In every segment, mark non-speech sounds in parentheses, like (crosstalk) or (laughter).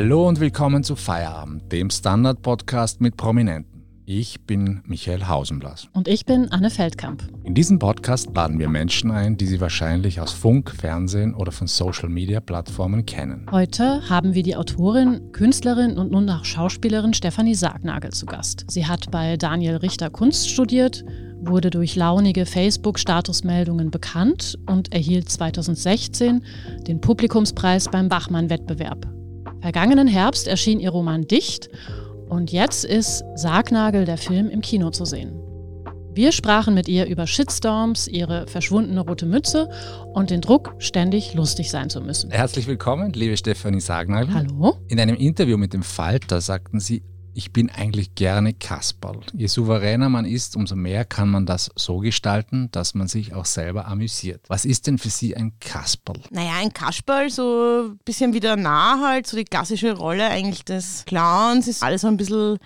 Hallo und willkommen zu Feierabend, dem Standard-Podcast mit Prominenten. Ich bin Michael Hausenblas. Und ich bin Anne Feldkamp. In diesem Podcast laden wir Menschen ein, die Sie wahrscheinlich aus Funk, Fernsehen oder von Social-Media-Plattformen kennen. Heute haben wir die Autorin, Künstlerin und nun auch Schauspielerin Stefanie Sargnagel zu Gast. Sie hat bei Daniel Richter Kunst studiert, wurde durch launige Facebook-Statusmeldungen bekannt und erhielt 2016 den Publikumspreis beim Bachmann-Wettbewerb. Vergangenen Herbst erschien ihr Roman Dicht und jetzt ist Sargnagel der Film im Kino zu sehen. Wir sprachen mit ihr über Shitstorms, ihre verschwundene rote Mütze und den Druck, ständig lustig sein zu müssen. Herzlich willkommen, liebe Stefanie Sargnagel. Hallo. In einem Interview mit dem Falter sagten Sie, ich bin eigentlich gerne Kasperl. Je souveräner man ist, umso mehr kann man das so gestalten, dass man sich auch selber amüsiert. Was ist denn für Sie ein Kasperl? Naja, ein Kasperl, so ein bisschen wieder nah halt, so die klassische Rolle eigentlich des Clowns, ist alles so ein bisschen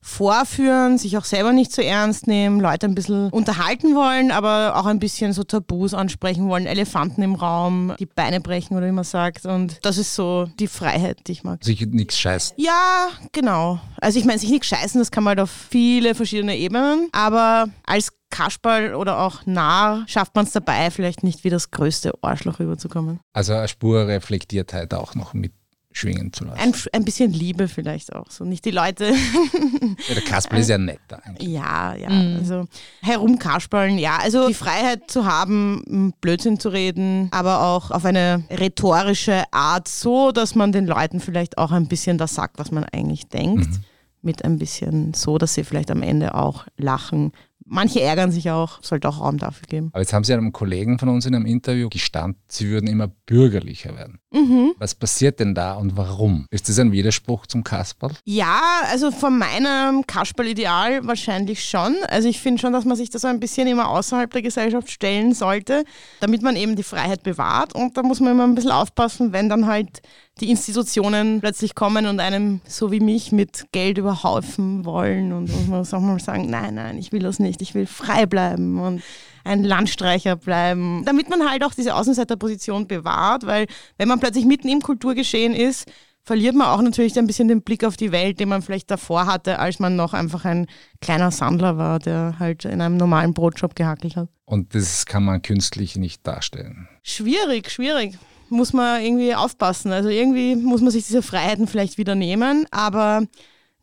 vorführen, sich auch selber nicht zu so ernst nehmen, Leute ein bisschen unterhalten wollen, aber auch ein bisschen so Tabus ansprechen wollen, Elefanten im Raum, die Beine brechen oder wie man sagt. Und das ist so die Freiheit, die ich mag. Sich nichts scheißen. Ja, genau. Also ich meine, sich nichts scheißen, das kann man halt auf viele verschiedene Ebenen, aber als Kasperl oder auch Narr schafft man es dabei, vielleicht nicht wie das größte Arschloch rüberzukommen. Also eine Spur Reflektiertheit auch noch mit schwingen zu lassen. Ein, ein bisschen Liebe vielleicht auch. So nicht die Leute. ja, der Kasperl ist ja netter eigentlich. Ja, ja. Mhm. Also herumkaspeln, ja. Also die Freiheit zu haben, Blödsinn zu reden, aber auch auf eine rhetorische Art, so dass man den Leuten vielleicht auch ein bisschen das sagt, was man eigentlich denkt. Mhm. Mit ein bisschen so, dass sie vielleicht am Ende auch lachen, Manche ärgern sich auch, sollte auch Raum dafür geben. Aber jetzt haben Sie einem Kollegen von uns in einem Interview gestanden, Sie würden immer bürgerlicher werden. Mhm. Was passiert denn da und warum? Ist das ein Widerspruch zum Kasperl? Ja, also von meinem Kasperl-Ideal wahrscheinlich schon. Also ich finde schon, dass man sich das ein bisschen immer außerhalb der Gesellschaft stellen sollte, damit man eben die Freiheit bewahrt. Und da muss man immer ein bisschen aufpassen, wenn dann halt die Institutionen plötzlich kommen und einem, so wie mich, mit Geld überhaufen wollen und muss man auch mal sagen, nein, nein, ich will das nicht, ich will frei bleiben und ein Landstreicher bleiben, damit man halt auch diese Außenseiterposition bewahrt, weil wenn man plötzlich mitten im Kulturgeschehen ist, verliert man auch natürlich ein bisschen den Blick auf die Welt, den man vielleicht davor hatte, als man noch einfach ein kleiner Sandler war, der halt in einem normalen Brotjob gehackelt hat. Und das kann man künstlich nicht darstellen. Schwierig, schwierig muss man irgendwie aufpassen. Also irgendwie muss man sich diese Freiheiten vielleicht wieder nehmen, aber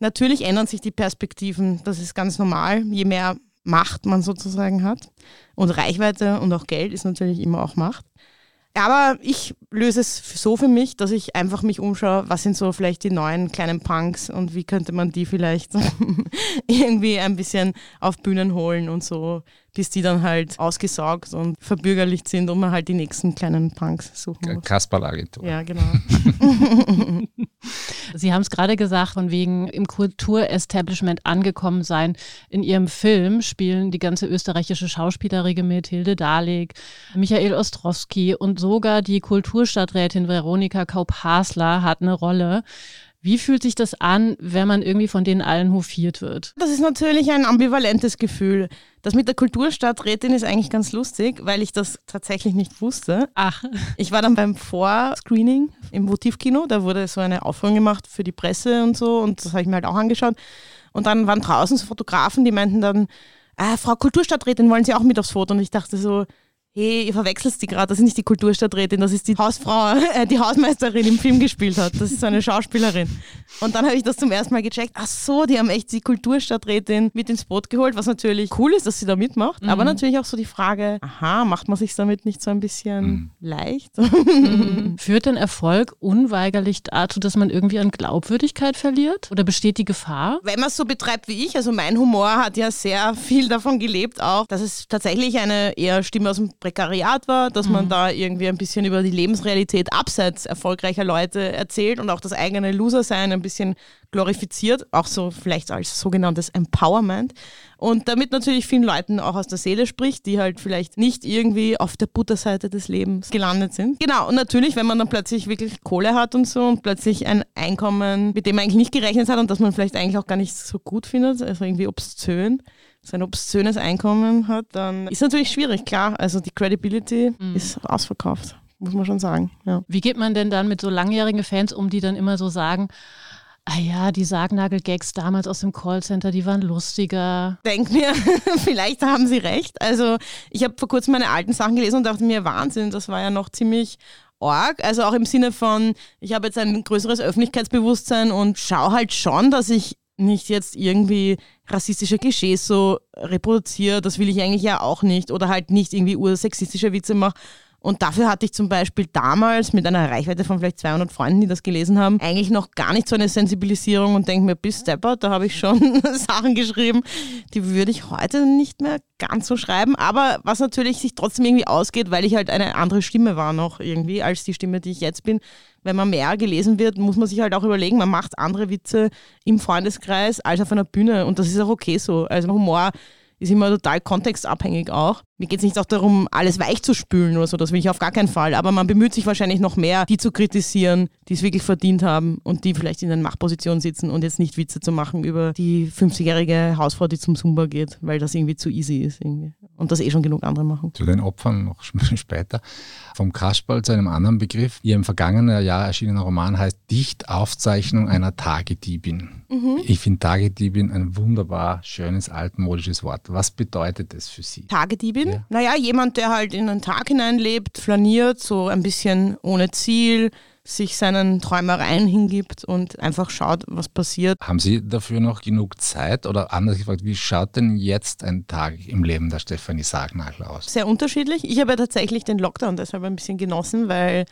natürlich ändern sich die Perspektiven. Das ist ganz normal. Je mehr Macht man sozusagen hat und Reichweite und auch Geld ist natürlich immer auch Macht. Aber ich löse es so für mich, dass ich einfach mich umschaue, was sind so vielleicht die neuen kleinen Punks und wie könnte man die vielleicht (laughs) irgendwie ein bisschen auf Bühnen holen und so bis die dann halt ausgesaugt und verbürgerlicht sind und man halt die nächsten kleinen Punks suchen muss. Kasperl-Agentur. Ja, genau. (laughs) (laughs) Sie haben es gerade gesagt, von wegen im Kulturestablishment angekommen sein. In Ihrem Film spielen die ganze österreichische Schauspieleriege mit, Hilde Dalig, Michael Ostrowski und sogar die Kulturstadträtin Veronika Kaup-Hasler hat eine Rolle. Wie fühlt sich das an, wenn man irgendwie von denen allen hofiert wird? Das ist natürlich ein ambivalentes Gefühl. Das mit der Kulturstadträtin ist eigentlich ganz lustig, weil ich das tatsächlich nicht wusste. Ach. Ich war dann beim Vorscreening im Votivkino, da wurde so eine Aufführung gemacht für die Presse und so und das habe ich mir halt auch angeschaut. Und dann waren draußen so Fotografen, die meinten dann, ah, Frau Kulturstadträtin, wollen Sie auch mit aufs Foto? Und ich dachte so, hey, ihr verwechselt die gerade, das ist nicht die Kulturstadträtin, das ist die Hausfrau, äh, die Hausmeisterin im Film gespielt hat. Das ist so eine Schauspielerin. Und dann habe ich das zum ersten Mal gecheckt. Ach so, die haben echt die Kulturstadträtin mit ins Boot geholt, was natürlich cool ist, dass sie da mitmacht. Mhm. Aber natürlich auch so die Frage, aha, macht man sich damit nicht so ein bisschen mhm. leicht? (laughs) Mhm. Führt denn Erfolg unweigerlich dazu, dass man irgendwie an Glaubwürdigkeit verliert? Oder besteht die Gefahr? Wenn man es so betreibt wie ich, also mein Humor hat ja sehr viel davon gelebt auch, dass es tatsächlich eine eher Stimme aus dem Prekariat war, dass mhm. man da irgendwie ein bisschen über die Lebensrealität abseits erfolgreicher Leute erzählt und auch das eigene Loser-Sein ein bisschen glorifiziert, auch so vielleicht als sogenanntes Empowerment. Und damit natürlich vielen Leuten auch aus der Seele spricht, die halt vielleicht nicht irgendwie auf der Butterseite des Lebens gelandet sind. Genau, und natürlich, wenn man dann plötzlich wirklich Kohle hat und so und plötzlich ein Einkommen, mit dem man eigentlich nicht gerechnet hat und das man vielleicht eigentlich auch gar nicht so gut findet, also irgendwie obszön, sein obszönes Einkommen hat, dann ist natürlich schwierig, klar. Also die Credibility mhm. ist ausverkauft muss man schon sagen. Ja. Wie geht man denn dann mit so langjährigen Fans um, die dann immer so sagen, ah ja, die Sargnagel-Gags damals aus dem Callcenter, die waren lustiger. Denk mir, (laughs) vielleicht haben sie recht. Also ich habe vor kurzem meine alten Sachen gelesen und dachte mir, Wahnsinn, das war ja noch ziemlich arg. Also auch im Sinne von, ich habe jetzt ein größeres Öffentlichkeitsbewusstsein und schaue halt schon, dass ich nicht jetzt irgendwie rassistische Klischees so reproduziere, das will ich eigentlich ja auch nicht, oder halt nicht irgendwie ursexistische Witze mache. Und dafür hatte ich zum Beispiel damals mit einer Reichweite von vielleicht 200 Freunden, die das gelesen haben, eigentlich noch gar nicht so eine Sensibilisierung und denke mir, bis Stepper, da habe ich schon (laughs) Sachen geschrieben, die würde ich heute nicht mehr ganz so schreiben. Aber was natürlich sich trotzdem irgendwie ausgeht, weil ich halt eine andere Stimme war noch irgendwie als die Stimme, die ich jetzt bin. Wenn man mehr gelesen wird, muss man sich halt auch überlegen, man macht andere Witze im Freundeskreis als auf einer Bühne. Und das ist auch okay so. Also Humor ist immer total kontextabhängig auch. Mir geht es nicht auch darum, alles weich zu spülen oder so, das will ich auf gar keinen Fall. Aber man bemüht sich wahrscheinlich noch mehr, die zu kritisieren, die es wirklich verdient haben und die vielleicht in einer Machtposition sitzen und jetzt nicht Witze zu machen über die 50-jährige Hausfrau, die zum Zumba geht, weil das irgendwie zu easy ist irgendwie. Und das eh schon genug andere machen. Zu den Opfern noch später. Vom Kasperl zu einem anderen Begriff. Ihr im vergangenen Jahr erschienener Roman heißt Dichtaufzeichnung einer Tagediebin. Mhm. Ich finde Tagediebin ein wunderbar schönes altmodisches Wort. Was bedeutet es für Sie? Tagediebin? Ja. Naja, jemand, der halt in den Tag hineinlebt, flaniert, so ein bisschen ohne Ziel, sich seinen Träumereien hingibt und einfach schaut, was passiert. Haben Sie dafür noch genug Zeit? Oder anders gefragt, wie schaut denn jetzt ein Tag im Leben der Stefanie Sargnagel aus? Sehr unterschiedlich. Ich habe ja tatsächlich den Lockdown deshalb ein bisschen genossen, weil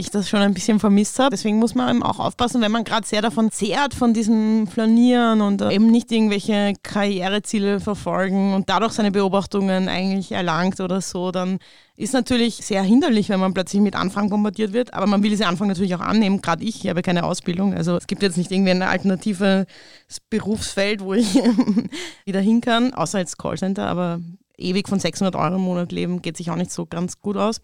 ich das schon ein bisschen vermisst habe. Deswegen muss man eben auch aufpassen, wenn man gerade sehr davon zehrt, von diesem Flanieren und eben nicht irgendwelche Karriereziele verfolgen und dadurch seine Beobachtungen eigentlich erlangt oder so, dann ist natürlich sehr hinderlich, wenn man plötzlich mit Anfragen bombardiert wird. Aber man will diese Anfragen natürlich auch annehmen. Gerade ich, ich habe keine Ausbildung. Also es gibt jetzt nicht irgendwie ein alternatives Berufsfeld, wo ich (laughs) wieder hin kann, außer jetzt Callcenter. Aber ewig von 600 Euro im Monat leben geht sich auch nicht so ganz gut aus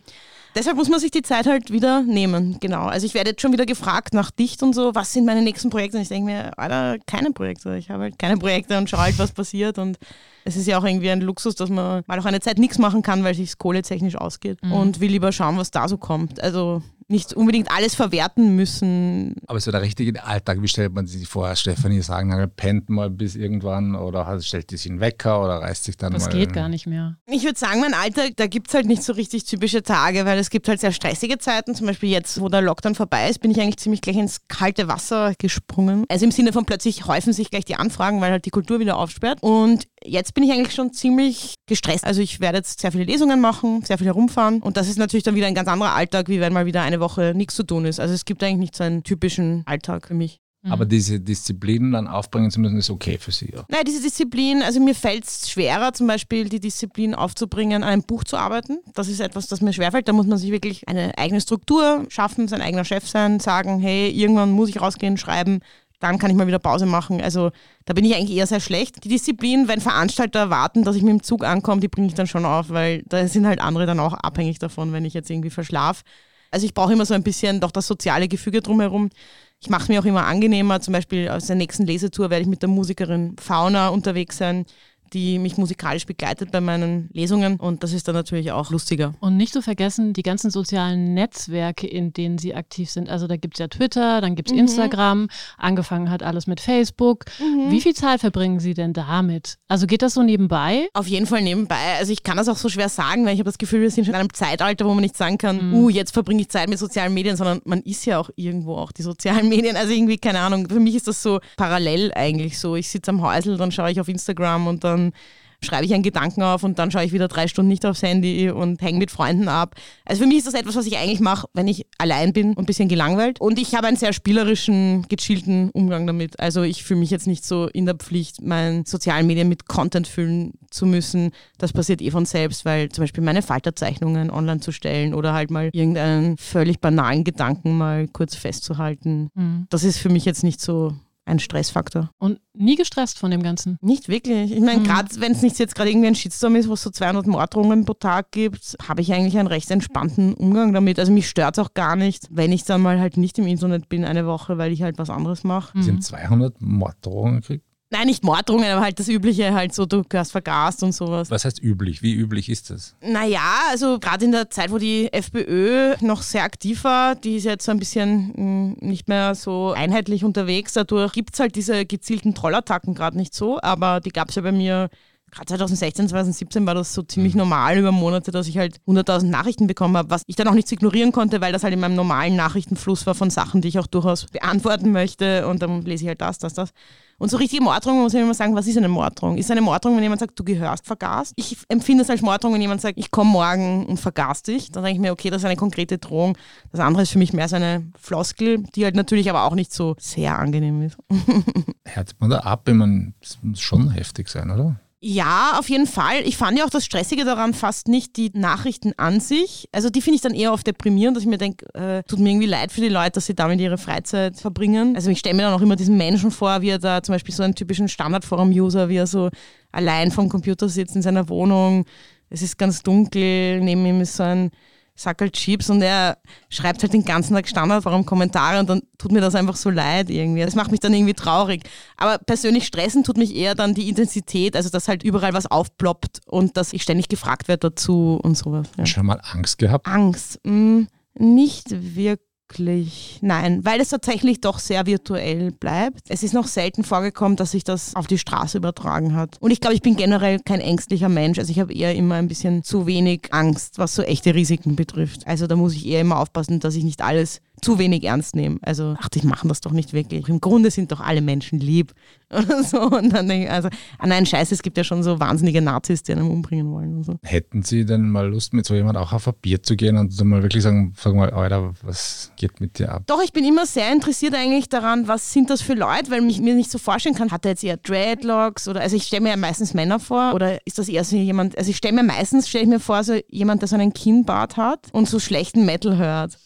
deshalb muss man sich die Zeit halt wieder nehmen. Genau. Also ich werde jetzt schon wieder gefragt nach Dicht und so, was sind meine nächsten Projekte? Und ich denke mir, Alter, keine Projekte. Ich habe halt keine Projekte und schaue halt, was passiert. Und es ist ja auch irgendwie ein Luxus, dass man mal auch eine Zeit nichts machen kann, weil sich kohletechnisch ausgeht. Mhm. Und will lieber schauen, was da so kommt. Also nicht unbedingt alles verwerten müssen. Aber so der richtige Alltag, wie stellt man sich vor? Stefanie Sagenhagel pennt mal bis irgendwann oder stellt die sich einen Wecker oder reißt sich dann das mal. Das geht gar nicht mehr. Ich würde sagen, mein Alltag, da gibt es halt nicht so richtig typische Tage, weil es gibt halt sehr stressige Zeiten. Zum Beispiel jetzt, wo der Lockdown vorbei ist, bin ich eigentlich ziemlich gleich ins kalte Wasser gesprungen. Also im Sinne von plötzlich häufen sich gleich die Anfragen, weil halt die Kultur wieder aufsperrt. Und jetzt bin ich eigentlich schon ziemlich gestresst. Also ich werde jetzt sehr viele Lesungen machen, sehr viel herumfahren. Und das ist natürlich dann wieder ein ganz anderer Alltag, wie wenn mal wieder eine Woche nichts zu tun ist. Also es gibt eigentlich nicht so einen typischen Alltag für mich. Mhm. Aber diese Disziplin dann aufbringen zu müssen, ist okay für Sie. Ja. Nein, diese Disziplin, also mir fällt es schwerer, zum Beispiel die Disziplin aufzubringen, an einem Buch zu arbeiten. Das ist etwas, das mir schwerfällt. Da muss man sich wirklich eine eigene Struktur schaffen, sein eigener Chef sein, sagen, hey, irgendwann muss ich rausgehen, schreiben, dann kann ich mal wieder Pause machen. Also da bin ich eigentlich eher sehr schlecht. Die Disziplin, wenn Veranstalter erwarten, dass ich mit dem Zug ankomme, die bringe ich dann schon auf, weil da sind halt andere dann auch abhängig davon, wenn ich jetzt irgendwie verschlafe. Also ich brauche immer so ein bisschen doch das soziale Gefüge drumherum. Ich mache es mir auch immer angenehmer. Zum Beispiel aus der nächsten Lesetour werde ich mit der Musikerin Fauna unterwegs sein die mich musikalisch begleitet bei meinen Lesungen und das ist dann natürlich auch lustiger. Und nicht zu vergessen, die ganzen sozialen Netzwerke, in denen sie aktiv sind. Also da gibt es ja Twitter, dann gibt es mhm. Instagram, angefangen hat alles mit Facebook. Mhm. Wie viel Zeit verbringen Sie denn damit? Also geht das so nebenbei? Auf jeden Fall nebenbei. Also ich kann das auch so schwer sagen, weil ich habe das Gefühl, wir sind schon in einem Zeitalter, wo man nicht sagen kann, mhm. uh, jetzt verbringe ich Zeit mit sozialen Medien, sondern man ist ja auch irgendwo auch die sozialen (laughs) Medien. Also irgendwie, keine Ahnung, für mich ist das so parallel eigentlich so. Ich sitze am Häusl, dann schaue ich auf Instagram und dann dann schreibe ich einen Gedanken auf und dann schaue ich wieder drei Stunden nicht aufs Handy und hänge mit Freunden ab. Also für mich ist das etwas, was ich eigentlich mache, wenn ich allein bin und ein bisschen gelangweilt. Und ich habe einen sehr spielerischen, gechillten Umgang damit. Also ich fühle mich jetzt nicht so in der Pflicht, meinen sozialen Medien mit Content füllen zu müssen. Das passiert eh von selbst, weil zum Beispiel meine Falterzeichnungen online zu stellen oder halt mal irgendeinen völlig banalen Gedanken mal kurz festzuhalten. Mhm. Das ist für mich jetzt nicht so ein Stressfaktor. Und nie gestresst von dem Ganzen? Nicht wirklich. Ich meine, mhm. gerade wenn es nicht jetzt gerade irgendwie ein Shitstorm ist, wo es so 200 Morddrohungen pro Tag gibt, habe ich eigentlich einen recht entspannten Umgang damit. Also mich stört es auch gar nicht, wenn ich dann mal halt nicht im Internet bin eine Woche, weil ich halt was anderes mache. Sie haben 200 Morddrohungen gekriegt? Nein, nicht Morddrohungen, aber halt das Übliche, halt so, du gehörst vergast und sowas. Was heißt üblich? Wie üblich ist das? Naja, also gerade in der Zeit, wo die FPÖ noch sehr aktiv war, die ist jetzt so ein bisschen mh, mm, nicht mehr so einheitlich unterwegs. Dadurch gibt es halt diese gezielten Trollattacken gerade nicht so, aber die gab es ja bei mir gerade 2016, 2017 war das so ziemlich mhm. normal über Monate, dass ich halt 100.000 Nachrichten bekommen habe, was ich dann auch nicht ignorieren konnte, weil das halt in meinem normalen Nachrichtenfluss war von Sachen, die ich auch durchaus beantworten möchte und dann lese ich halt das, das, das. Und so richtige Morddrohungen muss ich immer sagen, was ist eine Morddrohung? Ist eine Morddrohung, wenn jemand sagt, du gehörst vergast? Ich empfinde es als Morddrohung, wenn jemand sagt, ich komme morgen und vergast dich. Dann denke ich mir, okay, das ist eine konkrete Drohung. Das andere ist für mich mehr so eine Floskel, die halt natürlich aber auch nicht so sehr angenehm ist. (laughs) Hört man da ab, wenn man, das muss schon heftig sein, oder? Ja, auf jeden Fall. Ich fand ja auch das Stressige daran fast nicht die Nachrichten an sich. Also die finde ich dann eher oft deprimierend, dass ich mir denke, äh, tut mir irgendwie leid für die Leute, dass sie damit ihre Freizeit verbringen. Also ich stelle mir dann auch immer diesen Menschen vor, wie er da zum Beispiel so einen typischen Standardforum-User, wie er so allein vom Computer sitzt in seiner Wohnung. Es ist ganz dunkel, neben ihm ist so ein halt Chips und er schreibt halt den ganzen Tag Standardforum-Kommentare und dann tut mir das einfach so leid irgendwie. Das macht mich dann irgendwie traurig. Aber persönlich stressen tut mich eher dann die Intensität, also dass halt überall was aufploppt und dass ich ständig gefragt werde dazu und sowas. Ja. Schon mal Angst gehabt? Angst? Mh, hm, nicht wirklich wirklich, nein, weil es tatsächlich doch sehr virtuell bleibt. Es ist noch selten vorgekommen, dass sich das auf die Straße übertragen hat. Und ich glaube, ich bin generell kein ängstlicher Mensch. Also ich habe eher immer ein bisschen zu wenig Angst, was so echte Risiken betrifft. Also da muss ich eher immer aufpassen, dass ich nicht alles zu wenig ernst nehmen. Also, ach, die machen das doch nicht wirklich. Im Grunde sind doch alle Menschen lieb. (laughs) Oder so. Und dann denke ich, also, ah nein, scheiße, es gibt ja schon so wahnsinnige Nazis, die einen umbringen wollen. Und so. Hätten Sie denn mal Lust, mit so jemand auch auf ein Bier zu gehen und mal wirklich sagen, sag mal, Alter, was geht mit dir ab? Doch, ich bin immer sehr interessiert eigentlich daran, was sind das für Leute, weil ich mir nicht so vorstellen kann, hat er jetzt eher Dreadlocks oder, also ich stelle mir ja meistens Männer vor oder ist das eher so jemand, also ich stelle mir meistens, stelle ich mir vor, so jemand, der so einen Kinnbart hat und so schlechten Metal hört.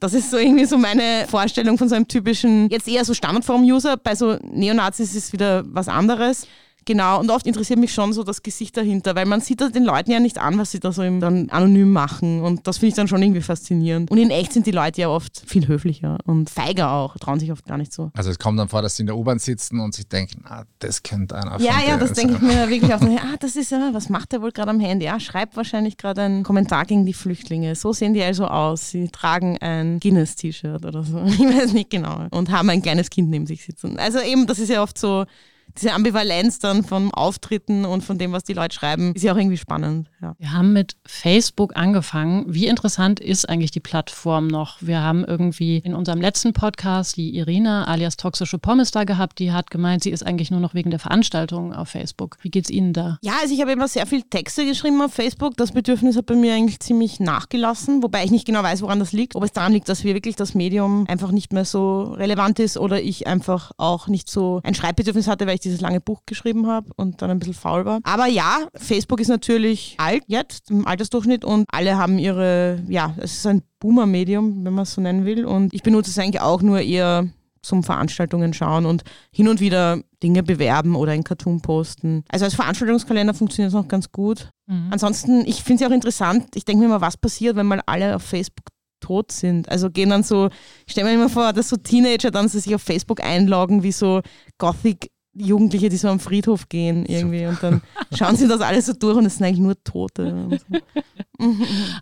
Das ist so irgendwie so meine Vorstellung von so einem typischen, jetzt eher so Standardform-User. Bei so Neonazis ist es wieder was anderes. Genau, und oft interessiert mich schon so das Gesicht dahinter, weil man sieht das den Leuten ja nicht an, was sie da so dann anonym machen. Und das finde ich dann schon irgendwie faszinierend. Und in echt sind die Leute ja oft viel höflicher und feiger auch, trauen sich oft gar nicht so. Also es kommt dann vor, dass sie in der U-Bahn sitzen und sich denken, ah, das könnte einer Ja, ja, das denke ich mir wirklich auch. ah, das ist ja, was macht der wohl gerade am Handy? Ja, schreibt wahrscheinlich gerade einen Kommentar gegen die Flüchtlinge. So sehen die also aus. Sie tragen ein Guinness-T-Shirt oder so. (laughs) Ich weiß nicht genau. Und haben ein kleines Kind neben sich sitzen. Also eben, das ist ja oft so diese Ambivalenz dann von Auftritten und von dem, was die Leute schreiben, ist ja auch irgendwie spannend. Ja. Wir haben mit Facebook angefangen. Wie interessant ist eigentlich die Plattform noch? Wir haben irgendwie in unserem letzten Podcast die Irina alias Toxische Pommes da gehabt, die hat gemeint, sie ist eigentlich nur noch wegen der Veranstaltungen auf Facebook. Wie geht es Ihnen da? Ja, also ich habe immer sehr viel Texte geschrieben auf Facebook. Das Bedürfnis hat bei mir eigentlich ziemlich nachgelassen, wobei ich nicht genau weiß, woran das liegt. Ob es daran liegt, dass wir wirklich das Medium einfach nicht mehr so relevant ist oder ich einfach auch nicht so ein Schreibbedürfnis hatte, weil ich dieses lange Buch geschrieben habe und dann ein bisschen faul war. Aber ja, Facebook ist natürlich alt jetzt im Altersdurchschnitt und alle haben ihre, ja, es ist ein Boomer-Medium, wenn man es so nennen will. Und ich benutze es eigentlich auch nur eher zum Veranstaltungen schauen und hin und wieder Dinge bewerben oder in Cartoon posten. Also als Veranstaltungskalender funktioniert es noch ganz gut. Mhm. Ansonsten, ich finde es ja auch interessant, ich denke mir mal, was passiert, wenn mal alle auf Facebook tot sind. Also gehen dann so, ich stelle mir immer vor, dass so Teenager dann so sich auf Facebook einloggen, wie so Gothic Jugendliche, die so am Friedhof gehen irgendwie Super. und dann schauen sie das alles so durch und es sind eigentlich nur Tote. So. (laughs)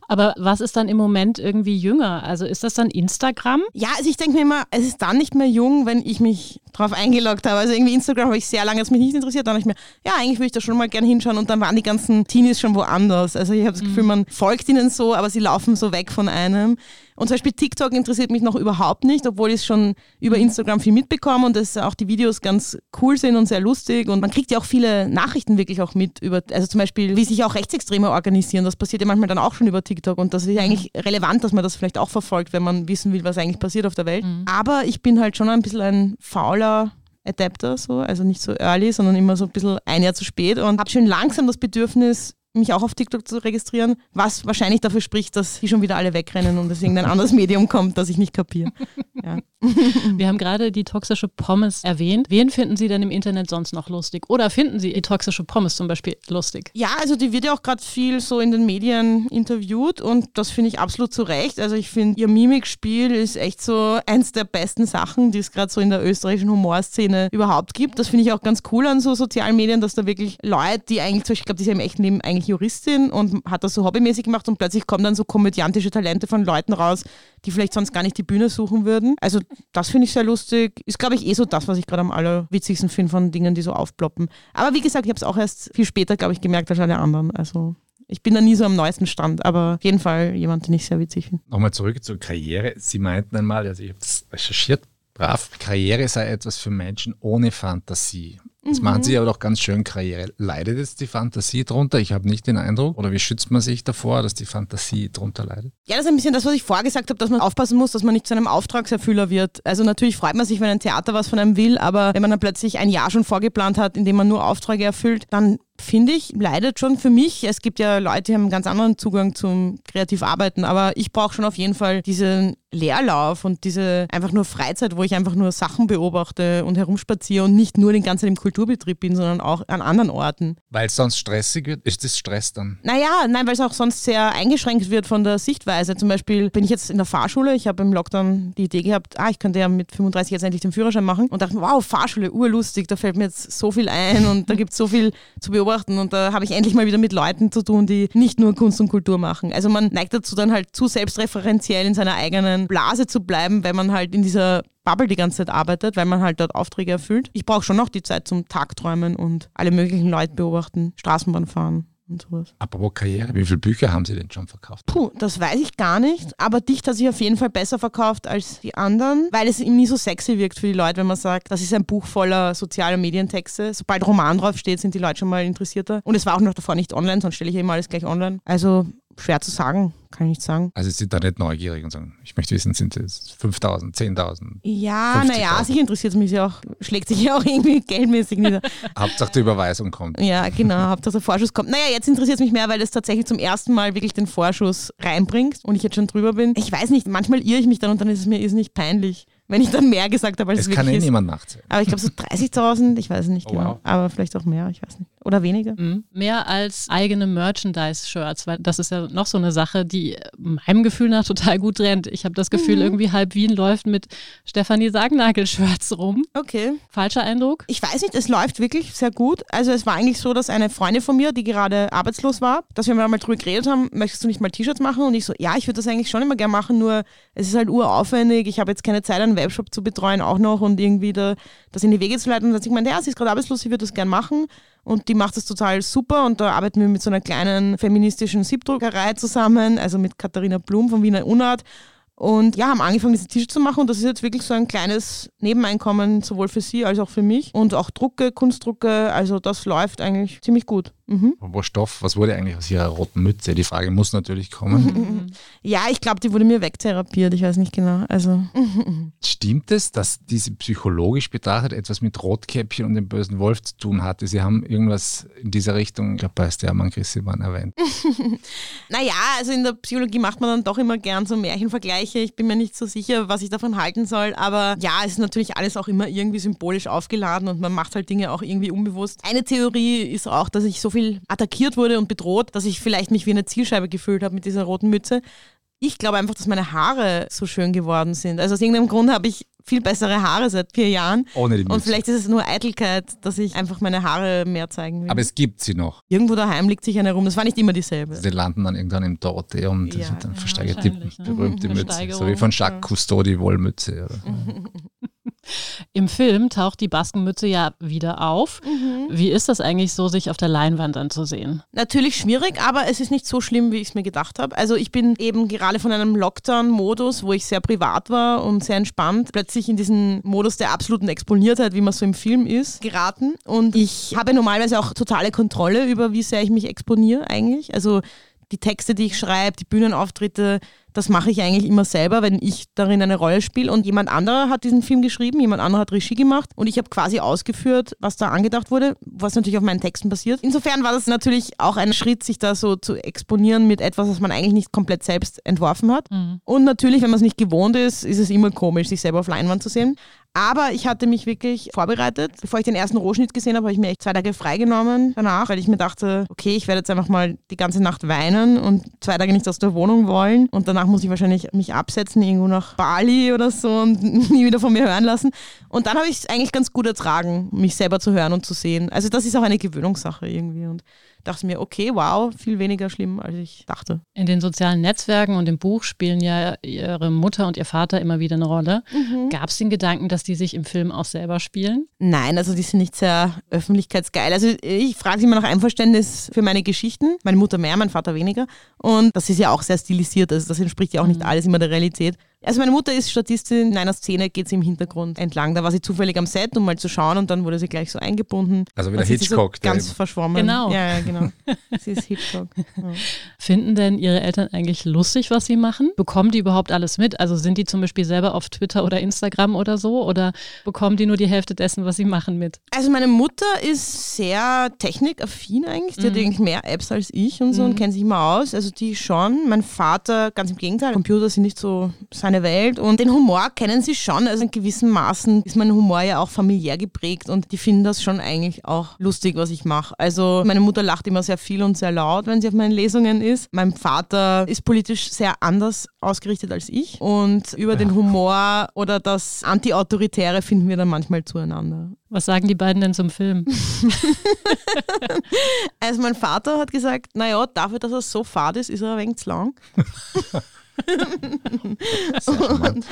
Aber was ist dann im Moment irgendwie jünger? Also ist das dann Instagram? Ja, also ich denke mir immer, es ist dann nicht mehr jung, wenn ich mich drauf eingeloggt habe. Also irgendwie Instagram habe ich sehr lange, als mich nicht interessiert. Dann habe ich mir, ja, eigentlich würde ich da schon mal gerne hinschauen und dann waren die ganzen Teenies schon woanders. Also ich habe das Gefühl, mhm. man folgt ihnen so, aber sie laufen so weg von einem. Und zum Beispiel TikTok interessiert mich noch überhaupt nicht, obwohl ich schon über Instagram viel mitbekomme und dass auch die Videos ganz cool sind und sehr lustig. Und man kriegt ja auch viele Nachrichten wirklich auch mit über, also zum Beispiel, wie sich auch Rechtsextreme organisieren. Das passiert ja manchmal dann auch schon über TikTok. Und das ist eigentlich relevant, dass man das vielleicht auch verfolgt, wenn man wissen will, was eigentlich passiert auf der Welt. Mhm. Aber ich bin halt schon ein bisschen ein fauler Adapter, so, also nicht so early, sondern immer so ein bisschen ein Jahr zu spät und habe schon langsam das Bedürfnis, mich auch auf TikTok zu registrieren, was wahrscheinlich dafür spricht, dass die schon wieder alle wegrennen und es irgendein anderes (laughs) Medium kommt, das ich nicht kapiere. Ja. (laughs) Wir haben gerade die toxische Pommes erwähnt. Wen finden Sie denn im Internet sonst noch lustig? Oder finden Sie die toxische Pommes zum Beispiel lustig? Ja, also die wird ja auch gerade viel so in den Medien interviewt und das finde ich absolut zu Recht. Also ich finde, ihr Mimikspiel ist echt so eins der besten Sachen, die es gerade so in der österreichischen Humorszene überhaupt gibt. Das finde ich auch ganz cool an so sozialen Medien, dass da wirklich Leute, die eigentlich, ich glaube, die ja im echten Leben eigentlich Juristin und hat das so hobbymäßig gemacht und plötzlich kommen dann so komödiantische Talente von Leuten raus, die vielleicht sonst gar nicht die Bühne suchen würden. Also das finde ich sehr lustig. Ist, glaube ich, eh so das, was ich gerade am allerwitzigsten finde von Dingen, die so aufploppen. Aber wie gesagt, ich habe es auch erst viel später, glaube ich, gemerkt als alle anderen. Also ich bin da nie so am neuesten Stand, aber auf jeden Fall jemand, den ich sehr witzig finde. Nochmal zurück zur Karriere. Sie meinten einmal, also ich habe das recherchiert, brav, Karriere sei etwas für Menschen ohne Fantasie. Das machen sie aber doch ganz schön Karriere. Leidet jetzt die Fantasie drunter? Ich habe nicht den Eindruck. Oder wie schützt man sich davor, dass die Fantasie drunter leidet? Ja, das ist ein bisschen das, was ich vorher gesagt habe, dass man aufpassen muss, dass man nicht zu einem Auftragserfüller wird. Also natürlich freut man sich, wenn ein Theater was von einem will, aber wenn man dann plötzlich ein Jahr schon vorgeplant hat, in dem man nur Aufträge erfüllt, dann finde ich, leidet schon für mich. Es gibt ja Leute, die haben einen ganz anderen Zugang zum Kreativarbeiten, aber ich brauche schon auf jeden Fall diesen Leerlauf und diese einfach nur Freizeit, wo ich einfach nur Sachen beobachte und herumspaziere und nicht nur den ganzen Tag im Kulturbetrieb bin, sondern auch an anderen Orten. Weil es sonst stressig wird? Ist das Stress dann? Naja, nein, weil es auch sonst sehr eingeschränkt wird von der Sichtweise. Zum Beispiel bin ich jetzt in der Fahrschule, ich habe im Lockdown die Idee gehabt, ah, ich könnte ja mit 35 jetzt endlich den Führerschein machen und dachte, wow, Fahrschule, urlustig, da fällt mir jetzt so viel ein und da gibt es so viel zu beobachten und da habe ich endlich mal wieder mit Leuten zu tun, die nicht nur Kunst und Kultur machen. Also man neigt dazu dann halt zu selbstreferenziell in seiner eigenen Blase zu bleiben, wenn man halt in dieser Bubble die ganze Zeit arbeitet, weil man halt dort Aufträge erfüllt. Ich brauche schon noch die Zeit zum Tagträumen und alle möglichen Leute beobachten, Straßenbahn fahren und sowas. Apropos Karriere, wie viele Bücher haben Sie denn schon verkauft? Puh, das weiß ich gar nicht, aber Dicht hat sich auf jeden Fall besser verkauft als die anderen, weil es nie so sexy wirkt für die Leute, wenn man sagt, das ist ein Buch voller sozialer Medientexte. Sobald Roman drauf steht, sind die Leute schon mal interessierter. Und es war auch noch davor nicht online, sonst stelle ich eben alles gleich online. Also schwer zu sagen, kann ich nicht sagen. Also Sie sind da nicht neugierig und sagen, ich möchte wissen, sind es 5.000, 10.000? Ja, naja, sich interessiert es mich ja auch, schlägt sich ja auch irgendwie geldmäßig nieder. (laughs) Hauptsache die Überweisung kommt. Ja, genau, Hauptsache der Vorschuss kommt. Naja, jetzt interessiert es mich mehr, weil es tatsächlich zum ersten Mal wirklich den Vorschuss reinbringt und ich jetzt schon drüber bin. Ich weiß nicht, manchmal irre ich mich dann und dann ist es mir ist nicht peinlich wenn ich dann mehr gesagt habe, als es wirklich kann eh ist. niemand nachzählen. Aber ich glaube so (laughs) 30.000, ich weiß nicht Oh, genau. wow. Aber vielleicht auch mehr, ich weiß nicht. Oder weniger. Mhm. Mehr als eigene Merchandise-Shirts, weil das ist ja noch so eine Sache, die meinem Gefühl nach total gut rennt. Ich habe das Gefühl, irgendwie halb Wien läuft mit Stefanie Sagnagel-Shirts rum. Okay. Falscher Eindruck? Ich weiß nicht, es läuft wirklich sehr gut. Also es war eigentlich so, dass eine Freundin von mir, die gerade arbeitslos war, dass wir mal drüber geredet haben, möchtest du nicht mal T-Shirts machen? Und ich so, ja, ich würde das eigentlich schon immer gerne machen, nur es ist halt uraufwendig. Ich habe jetzt keine Zeit, einen Webshop zu betreuen auch noch und irgendwie da, das in die Wege zu leiten. Und dann hat sie gemeint, ja, sie ist gerade arbeitslos, sie würde das gerne machen. Und die macht das total super und da arbeiten wir mit so einer kleinen feministischen Siebdruckerei zusammen, also mit Katharina Blum von Wiener Unart. Und ja, haben angefangen, diese Tische zu machen und das ist jetzt wirklich so ein kleines Nebeneinkommen, sowohl für sie als auch für mich. Und auch Drucke, Kunstdrucke, also das läuft eigentlich ziemlich gut. Mhm. Wo Stoff, was wurde eigentlich aus Ihrer roten Mütze? Die Frage muss natürlich kommen. Ja, ich glaube, die wurde mir wegtherapiert, ich weiß nicht genau. Also Stimmt es, dass diese psychologisch betrachtet etwas mit Rotkäppchen und dem bösen Wolf zu tun hatte? Sie haben irgendwas in dieser Richtung, ich glaube, bei Stermann Christian erwähnt. (laughs) Naja, also in der Psychologie macht man dann doch immer gern so Märchenvergleiche. Ich bin mir nicht so sicher, was ich davon halten soll. Aber ja, es ist natürlich alles auch immer irgendwie symbolisch aufgeladen und man macht halt Dinge auch irgendwie unbewusst. Eine Theorie ist auch, dass ich so viel attackiert wurde und bedroht, dass ich vielleicht mich wie eine Zielscheibe gefühlt habe mit dieser roten Mütze. Ich glaube einfach, dass meine Haare so schön geworden sind. Also aus irgendeinem Grund habe ich viel bessere Haare seit vier Jahren. Ohne die Mütze. Und vielleicht ist es nur Eitelkeit, dass ich einfach meine Haare mehr zeigen will. Aber es gibt sie noch. Irgendwo daheim liegt sich eine rum. Das war nicht immer dieselbe. Sie landen dann irgendwann im Dorotheum und Ja, sind dann ja, versteigerte wahrscheinlich, ne? berühmte Mütze. So wie von Jacques Cousteau die Wollmütze. Oder. (laughs) Im Film taucht die Baskenmütze ja wieder auf. Wie ist das eigentlich so, sich auf der Leinwand anzusehen? Natürlich schwierig, aber es ist nicht so schlimm, wie ich es mir gedacht habe. Also ich bin eben gerade von einem Lockdown-Modus, wo ich sehr privat war und sehr entspannt, plötzlich in diesen Modus der absoluten Exponiertheit, wie man so im Film ist, geraten. Und ich habe normalerweise auch totale Kontrolle über, wie sehr ich mich exponiere eigentlich. Also die Texte, die ich schreibe, die Bühnenauftritte, das mache ich eigentlich immer selber, wenn ich darin eine Rolle spiele. Und jemand anderer hat diesen Film geschrieben, jemand anderer hat Regie gemacht und ich habe quasi ausgeführt, was da angedacht wurde, was natürlich auf meinen Texten basiert. Insofern war das natürlich auch ein Schritt, sich da so zu exponieren mit etwas, was man eigentlich nicht komplett selbst entworfen hat. Mhm. Und natürlich, wenn man es nicht gewohnt ist, ist es immer komisch, sich selber auf Leinwand zu sehen. Aber ich hatte mich wirklich vorbereitet. Bevor ich den ersten Rohschnitt gesehen habe, habe ich mir echt zwei Tage freigenommen danach, weil ich mir dachte, okay, ich werde jetzt einfach mal die ganze Nacht weinen und zwei Tage nicht aus der Wohnung wollen. Und danach muss ich wahrscheinlich mich absetzen, irgendwo nach Bali oder so und (laughs) nie wieder von mir hören lassen. Und dann habe ich es eigentlich ganz gut ertragen, mich selber zu hören und zu sehen. Also das ist auch eine Gewöhnungssache irgendwie. Und dachte mir, okay, wow, viel weniger schlimm, als ich dachte. In den sozialen Netzwerken und im Buch spielen ja ihre Mutter und ihr Vater immer wieder eine Rolle. Mhm. Gab es den Gedanken, dass die sich im Film auch selber spielen? Nein, also die sind nicht sehr öffentlichkeitsgeil. Also ich frage sie immer nach Einverständnis für meine Geschichten. Meine Mutter mehr, mein Vater weniger. Und das ist ja auch sehr stilisiert. Also das entspricht ja auch nicht mhm. alles immer der Realität. Also meine Mutter ist Statistin, in einer Szene geht sie im Hintergrund entlang. Da war sie zufällig am Set, um mal zu schauen und dann wurde sie gleich so eingebunden. Also wie der Hitchcock. So ganz verschwommen. Genau. Ja, ja genau. (laughs) sie ist Hitchcock. Ja. Finden denn Ihre Eltern eigentlich lustig, was sie machen? Bekommen die überhaupt alles mit? Also sind die zum Beispiel selber auf Twitter oder Instagram oder so? Oder bekommen die nur die Hälfte dessen, was sie machen mit? Also meine Mutter ist sehr technikaffin eigentlich. Die mhm. hat eigentlich mehr Apps als ich und so mhm. und kennt sich mal aus. Also die schon. Mein Vater, ganz im Gegenteil, Computer sind nicht so seine meine Welt. Und den Humor kennen sie schon. Also in gewissen Maßen ist mein Humor ja auch familiär geprägt und die finden das schon eigentlich auch lustig, was ich mache. Also meine Mutter lacht immer sehr viel und sehr laut, wenn sie auf meinen Lesungen ist. Mein Vater ist politisch sehr anders ausgerichtet als ich. Und über den Humor oder das Anti-Autoritäre finden wir dann manchmal zueinander. Was sagen die beiden denn zum Film? (laughs) also mein Vater hat gesagt, naja, dafür, dass er so fad ist, ist er ein wenig zu lang. (laughs) und,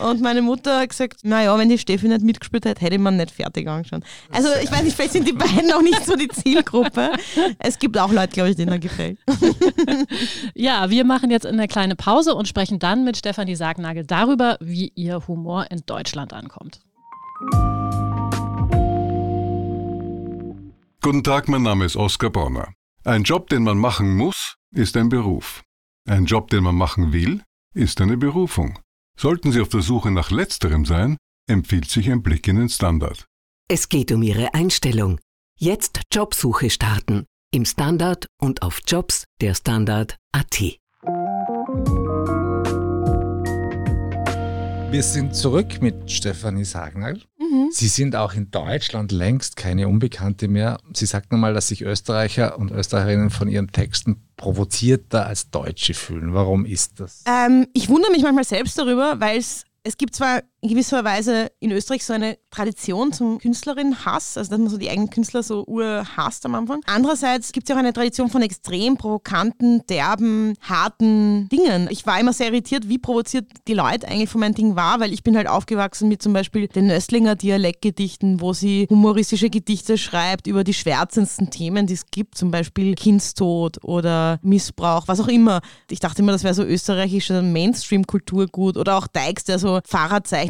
und, meine Mutter hat gesagt, naja, wenn die Steffi nicht mitgespielt hätte, hätte man nicht fertig angeschaut. Also ich weiß nicht, vielleicht sind die beiden noch nicht so die Zielgruppe. Es gibt auch Leute, glaube ich, denen er gefällt. ja, wir machen jetzt eine kleine Pause und sprechen dann mit Stefanie Sagnagel darüber, wie ihr Humor in Deutschland ankommt. Guten Tag, mein Name ist Oskar Bonner. Ein Job, den man machen muss, ist ein Beruf. Ein Job, den man machen will, ist eine Berufung. Sollten Sie auf der Suche nach letzterem sein, empfiehlt sich ein Blick in den Standard. Es geht um Ihre Einstellung. Jetzt Jobsuche starten. Im Standard und auf Jobs der Standard.at. Wir sind zurück mit Stefanie Sagnagel. Mhm. Sie sind auch in Deutschland längst keine Unbekannte mehr. Sie sagt nochmal, dass sich Österreicher und Österreicherinnen von ihren Texten provozierter als Deutsche fühlen. Warum ist das? Ähm, ich wundere mich manchmal selbst darüber, weil es es gibt zwar in gewisser Weise in Österreich so eine Tradition zum Künstlerinnenhass, also dass man so die eigenen Künstler so urhasst am Anfang. Andererseits gibt es ja auch eine Tradition von extrem provokanten, derben, harten Dingen. Ich war immer sehr irritiert, wie provoziert die Leute eigentlich von meinem Ding war, weil ich bin halt aufgewachsen mit zum Beispiel den Nöstlinger Dialektgedichten, wo sie humoristische Gedichte schreibt über die schwärzendsten Themen, die es gibt, zum Beispiel Kindstod oder Missbrauch, was auch immer. Ich dachte immer, das wäre so österreichische Mainstream-Kulturgut oder auch Dykes, der so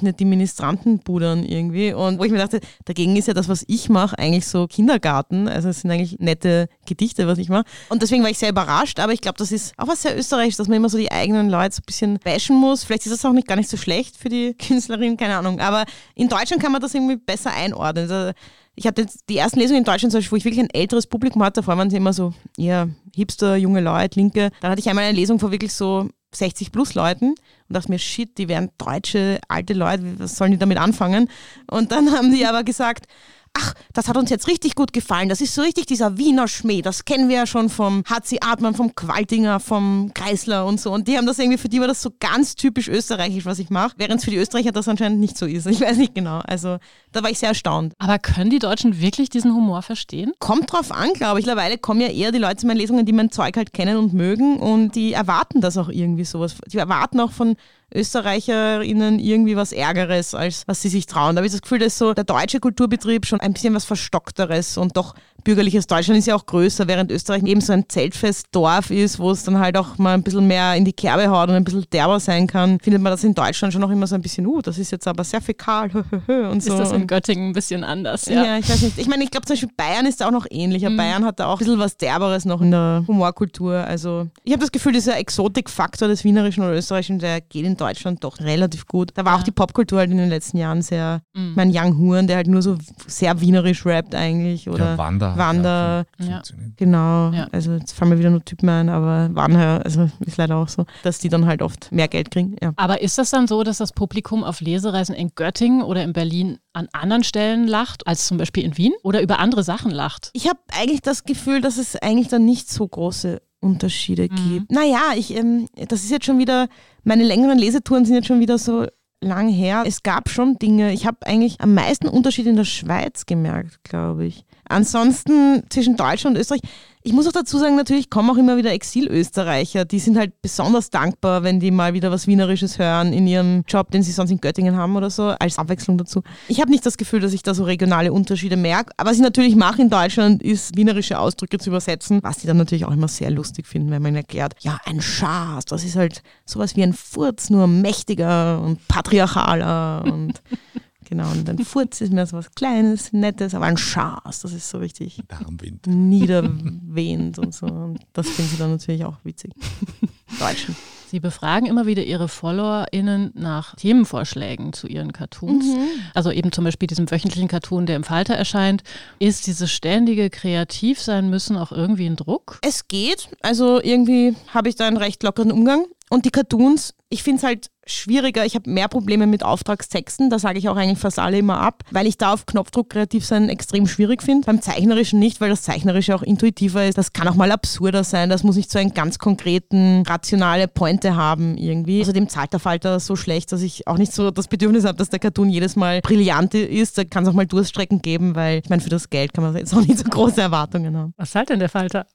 Zeichnet die Ministrantenbudern irgendwie. Und wo ich mir dachte, dagegen ist ja das, was ich mache, eigentlich so Kindergarten. Also es sind eigentlich nette Gedichte, was ich mache. Und deswegen war ich sehr überrascht, aber ich glaube, das ist auch was sehr österreichisch, dass man immer so die eigenen Leute so ein bisschen bashen muss. Vielleicht ist das auch nicht gar nicht so schlecht für die (laughs) Künstlerin, keine Ahnung. Aber in Deutschland kann man das irgendwie besser einordnen. Also ich hatte die ersten Lesungen in Deutschland, wo ich wirklich ein älteres Publikum hatte, davor waren sie immer so, ja, Hipster, junge Leute, Linke. Dann hatte ich einmal eine Lesung vor wirklich so 60 plus Leuten und dachte mir, shit, die wären deutsche, alte Leute, was sollen die damit anfangen? Und dann (laughs) haben die aber gesagt, ach, das hat uns jetzt richtig gut gefallen. Das ist so richtig dieser Wiener Schmäh. Das kennen wir ja schon vom HC Artmann, vom Qualtinger, vom Kreisler und so. Und die haben das irgendwie, für die war das so ganz typisch österreichisch, was ich mache. Während es für die Österreicher das anscheinend nicht so ist. Ich weiß nicht genau. Also da war ich sehr erstaunt. Aber können die Deutschen wirklich diesen Humor verstehen? Kommt drauf an, glaube ich. Mittlerweile kommen ja eher die Leute zu meinen Lesungen, die mein Zeug halt kennen und mögen und die erwarten das auch irgendwie sowas. Die erwarten auch von ÖsterreicherInnen irgendwie was Ärgeres, als was sie sich trauen. Da habe ich das Gefühl, dass so der deutsche Kulturbetrieb schon ein bisschen was Verstockteres und doch bürgerliches Deutschland ist ja auch größer, während Österreich eben so ein Zeltfestdorf ist, wo es dann halt auch mal ein bisschen mehr in die Kerbe haut und ein bisschen derber sein kann, findet man das in Deutschland schon noch immer so ein bisschen, uh, das ist jetzt aber sehr fäkal (laughs) und so. Ist das in Göttingen ein bisschen anders, ja? Ja, ich weiß nicht. Ich meine, ich glaube zum Beispiel Bayern ist auch noch ähnlicher. Mhm. Bayern hat da auch ein bisschen was Derberes noch in der Humorkultur. Also ich habe das Gefühl, dieser Exotikfaktor des Wienerischen oder Österreichischen, der geht in Deutschland doch relativ gut. Da war ja. auch die Popkultur halt in den letzten Jahren sehr, mhm. mein Young Huren, der halt nur so sehr wienerisch rappt eigentlich. Oder ja, Wander. Wander. Ja, genau. Also jetzt fallen mir wieder nur Typen ein, aber Wander, also ist leider auch so, dass die dann halt oft mehr Geld kriegen. Aber ist das dann so, dass das Publikum auf Lesereisen in Göttingen oder in Berlin an anderen Stellen lacht, als zum Beispiel in Wien? Oder über andere Sachen lacht? Ich habe eigentlich das Gefühl, dass es eigentlich dann nicht so große Unterschiede mhm. gibt. Naja, ich, ähm, das ist jetzt schon wieder, meine längeren Lesetouren sind jetzt schon wieder so lang her. Es gab schon Dinge, ich habe eigentlich am meisten Unterschied in der Schweiz gemerkt, glaube ich. Ansonsten zwischen Deutschland und Österreich, ich muss auch dazu sagen, natürlich kommen auch immer wieder Exil-Österreicher. Die sind halt besonders dankbar, wenn die mal wieder was Wienerisches hören in ihrem Job, den sie sonst in Göttingen haben oder so, als Abwechslung dazu. Ich habe nicht das Gefühl, dass ich da so regionale Unterschiede merke. Aber was ich natürlich mache in Deutschland, ist wienerische Ausdrücke zu übersetzen, was die dann natürlich auch immer sehr lustig finden, wenn man erklärt, ja, ein Schaß, das ist halt sowas wie ein Furz, nur mächtiger und patriarchaler und (laughs) Genau, und ein Furz ist mehr so was Kleines, Nettes, aber ein Schaß, das ist so richtig Darmwind. niederwehend und so. Und das finden sie dann natürlich auch witzig. (laughs) Deutschen. Sie befragen immer wieder Ihre FollowerInnen nach Themenvorschlägen zu Ihren Cartoons. Mhm. Also eben zum Beispiel diesem wöchentlichen Cartoon, der im Falter erscheint. Ist dieses ständige kreativ sein müssen auch irgendwie ein Druck? Es geht. Also irgendwie habe ich da einen recht lockeren Umgang. Und die Cartoons, ich finde es halt schwieriger. Ich habe mehr Probleme mit Auftragstexten. Da sage ich auch eigentlich fast alle immer ab, weil ich da auf Knopfdruck kreativ sein extrem schwierig finde. Beim Zeichnerischen nicht, weil das Zeichnerische auch intuitiver ist. Das kann auch mal absurder sein. Das muss nicht so einen ganz konkreten, rationale Pointe haben irgendwie. Außerdem zahlt der Falter so schlecht, dass ich auch nicht so das Bedürfnis habe, dass der Cartoon jedes Mal brillant ist. Da kann es auch mal Durststrecken geben, weil ich meine, für das Geld kann man jetzt auch nicht so große Erwartungen haben. Was zahlt denn der Falter?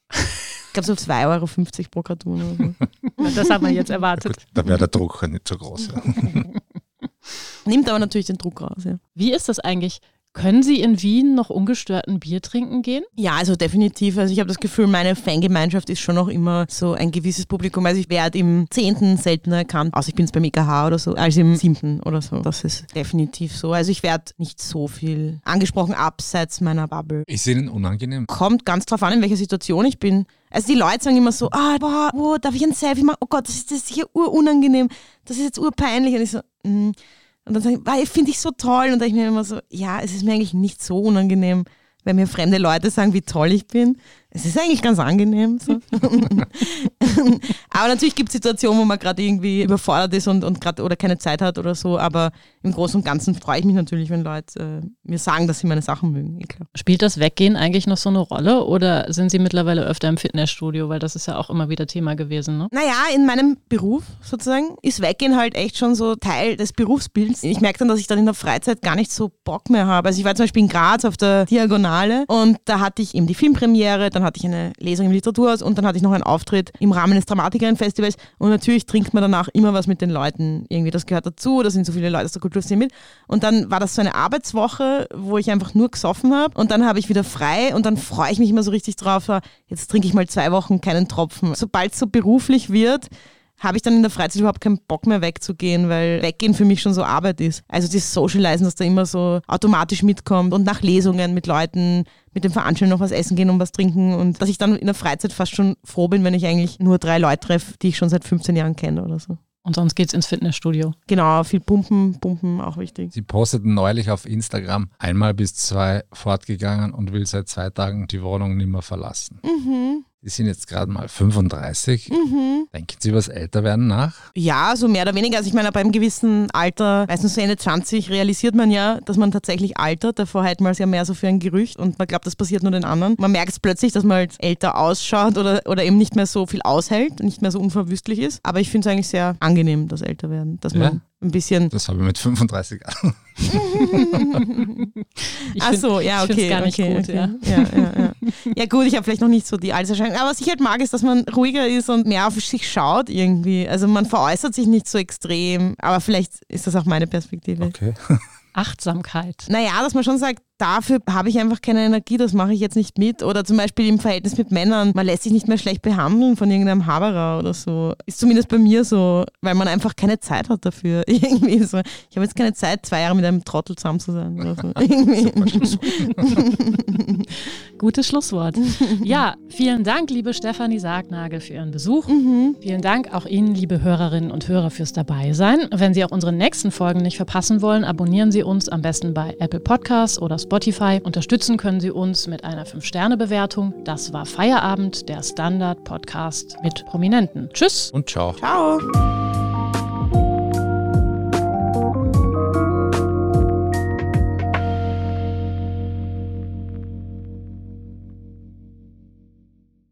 Glaube so 2,50 Euro pro Cartoon. So. (laughs) das haben wir jetzt erwartet. Gut, da wäre der Druck nicht so groß. (laughs) Nimmt aber natürlich den Druck raus. Ja. Wie ist das eigentlich? Können Sie in Wien noch ungestört ein Bier trinken gehen? Ja, also definitiv. Also ich habe das Gefühl, meine Fangemeinschaft ist schon noch immer so ein gewisses Publikum. Also ich werde im zehnten seltener erkannt, außer ich bin es beim EKH oder so, als im siebten oder so. Das ist definitiv so. Also ich werde nicht so viel angesprochen abseits meiner Bubble. Ist Ihnen unangenehm? Kommt ganz drauf an, in welcher Situation ich bin. Also die Leute sagen immer so, ah, boah, oh, darf ich ein Selfie machen? Oh Gott, das ist, das ist hier urunangenehm. Das ist jetzt urpeinlich. Und ich so, mm. Und dann sage ich, finde ich so toll. Und dann ich mir immer so, ja, es ist mir eigentlich nicht so unangenehm, wenn mir fremde Leute sagen, wie toll ich bin. Es ist eigentlich ganz angenehm. So. (laughs) aber natürlich gibt es Situationen, wo man gerade irgendwie überfordert ist und, und gerade oder keine Zeit hat oder so. Aber im Großen und Ganzen freue ich mich natürlich, wenn Leute äh, mir sagen, dass sie meine Sachen mögen. Eh Spielt das Weggehen eigentlich noch so eine Rolle oder sind Sie mittlerweile öfter im Fitnessstudio? Weil das ist ja auch immer wieder Thema gewesen. Ne? Naja, in meinem Beruf sozusagen ist Weggehen halt echt schon so Teil des Berufsbilds. Ich merke dann, dass ich dann in der Freizeit gar nicht so Bock mehr habe. Also ich war zum Beispiel in Graz auf der Diagonale und da hatte ich eben die Filmpremiere, dann hatte ich eine Lesung im Literaturhaus und dann hatte ich noch einen Auftritt im Rahmen des Dramatikerinnen-Festivals und natürlich trinkt man danach immer was mit den Leuten. Irgendwie, das gehört dazu, da sind so viele Leute aus der Kulturszene mit. Und dann war das so eine Arbeitswoche, wo ich einfach nur gesoffen habe und dann habe ich wieder frei und dann freue ich mich immer so richtig drauf, jetzt trinke ich mal zwei Wochen keinen Tropfen. Sobald es so beruflich wird, habe ich dann in der Freizeit überhaupt keinen Bock mehr wegzugehen, weil Weggehen für mich schon so Arbeit ist. Also das Socializen, dass da immer so automatisch mitkommt und nach Lesungen mit Leuten, mit dem Veranstalten noch was essen gehen und was trinken und dass ich dann in der Freizeit fast schon froh bin, wenn ich eigentlich nur drei Leute treffe, die ich schon seit 15 Jahren kenne oder so. Und sonst geht es ins Fitnessstudio. Genau, viel Pumpen, Pumpen auch wichtig. Sie posteten neulich auf Instagram einmal bis zwei fortgegangen und will seit zwei Tagen die Wohnung nicht mehr verlassen. Mhm. Sie sind jetzt gerade mal 35. Mhm. Denken Sie über das Älterwerden nach? Ja, so mehr oder weniger. Also ich meine, beim gewissen Alter, meistens so Ende 20, realisiert man ja, dass man tatsächlich altert. Davor hält man es ja mehr so für ein Gerücht und man glaubt, das passiert nur den anderen. Man merkt es plötzlich, dass man halt älter ausschaut oder, oder eben nicht mehr so viel aushält, nicht mehr so unverwüstlich ist. Aber ich finde es eigentlich sehr angenehm, das Älterwerden. Dass man ja? ein bisschen... Das habe ich mit 35 Ach so, ja, okay. gar nicht okay, gut, okay. Ja. Ja, ja, ja gut, ich habe vielleicht noch nicht so die Alterserscheinung. Aber was ich halt mag, ist, dass man ruhiger ist und mehr auf sich schaut irgendwie. Also man veräußert sich nicht so extrem. Aber vielleicht ist das auch meine Perspektive. Okay. Achtsamkeit. Naja, dass man schon sagt, dafür habe ich einfach keine Energie, das mache ich jetzt nicht mit. Oder zum Beispiel im Verhältnis mit Männern, man lässt sich nicht mehr schlecht behandeln von irgendeinem Haberer oder so. Ist zumindest bei mir so, weil man einfach keine Zeit hat dafür. (laughs) Irgendwie so. Ich habe jetzt keine Zeit, zwei Jahre mit einem Trottel zusammen zu sein oder so. (laughs) (laughs) Gutes Schlusswort. Ja, vielen Dank, liebe Stefanie Sargnagel, für Ihren Besuch. Mhm. Vielen Dank auch Ihnen, liebe Hörerinnen und Hörer, fürs Dabeisein. Wenn Sie auch unsere nächsten Folgen nicht verpassen wollen, abonnieren Sie uns am besten bei Apple Podcasts oder Spotify. Unterstützen können Sie uns mit einer 5-Sterne-Bewertung. Das war Feierabend, der Standard-Podcast mit Prominenten. Tschüss. Und ciao. Ciao.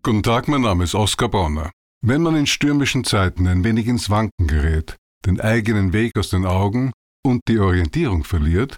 Guten Tag, mein Name ist Oskar Bonner. Wenn man in stürmischen Zeiten ein wenig ins Wanken gerät, den eigenen Weg aus den Augen und die Orientierung verliert,